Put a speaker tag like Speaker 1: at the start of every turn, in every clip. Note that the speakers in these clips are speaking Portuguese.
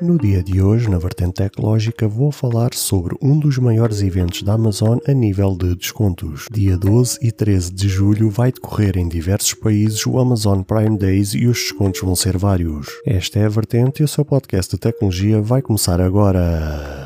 Speaker 1: No dia de hoje, na vertente tecnológica, vou falar sobre um dos maiores eventos da Amazon a nível de descontos. Dia 12 e 13 de julho vai decorrer em diversos países o Amazon Prime Days e os descontos vão ser vários. Esta é a vertente e o seu podcast de tecnologia vai começar agora.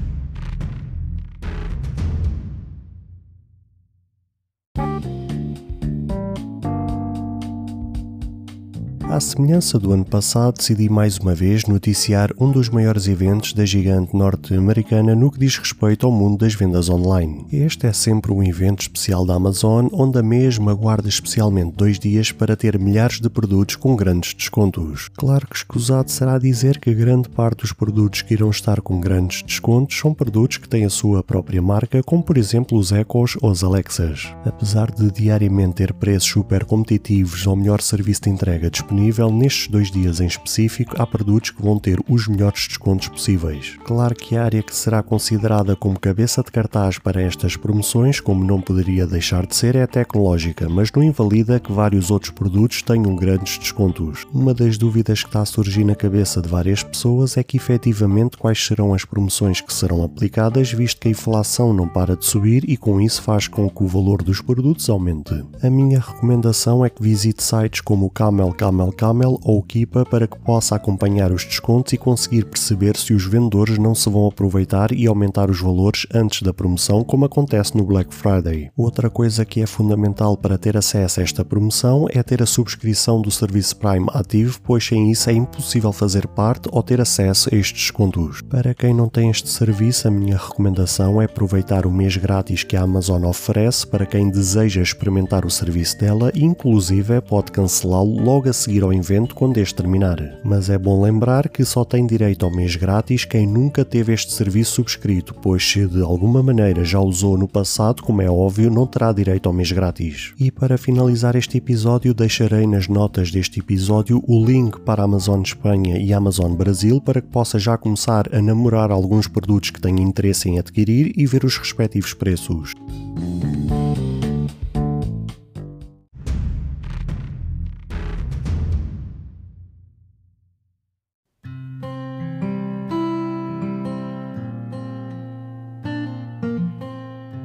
Speaker 1: À semelhança do ano passado, decidi mais uma vez noticiar um dos maiores eventos da gigante norte-americana no que diz respeito ao mundo das vendas online. Este é sempre um evento especial da Amazon, onde a mesma guarda especialmente dois dias para ter milhares de produtos com grandes descontos. Claro que escusado será dizer que grande parte dos produtos que irão estar com grandes descontos são produtos que têm a sua própria marca, como por exemplo os Echoes ou as Alexas. Apesar de diariamente ter preços super competitivos ou melhor serviço de entrega disponível, disponível nestes dois dias em específico, há produtos que vão ter os melhores descontos possíveis. Claro que a área que será considerada como cabeça de cartaz para estas promoções, como não poderia deixar de ser, é a tecnológica, mas não invalida que vários outros produtos tenham grandes descontos. Uma das dúvidas que está a surgir na cabeça de várias pessoas é que efetivamente quais serão as promoções que serão aplicadas, visto que a inflação não para de subir e com isso faz com que o valor dos produtos aumente. A minha recomendação é que visite sites como o Camel Camel Camel ou Kipa para que possa acompanhar os descontos e conseguir perceber se os vendedores não se vão aproveitar e aumentar os valores antes da promoção, como acontece no Black Friday. Outra coisa que é fundamental para ter acesso a esta promoção é ter a subscrição do serviço Prime ativo, pois sem isso é impossível fazer parte ou ter acesso a estes descontos. Para quem não tem este serviço, a minha recomendação é aproveitar o mês grátis que a Amazon oferece para quem deseja experimentar o serviço dela inclusive pode cancelá-lo logo a seguir ao evento quando este terminar. Mas é bom lembrar que só tem direito ao mês grátis quem nunca teve este serviço subscrito, pois se de alguma maneira já usou no passado, como é óbvio, não terá direito ao mês grátis. E para finalizar este episódio, deixarei nas notas deste episódio o link para Amazon Espanha e Amazon Brasil para que possa já começar a namorar alguns produtos que tenha interesse em adquirir e ver os respectivos preços.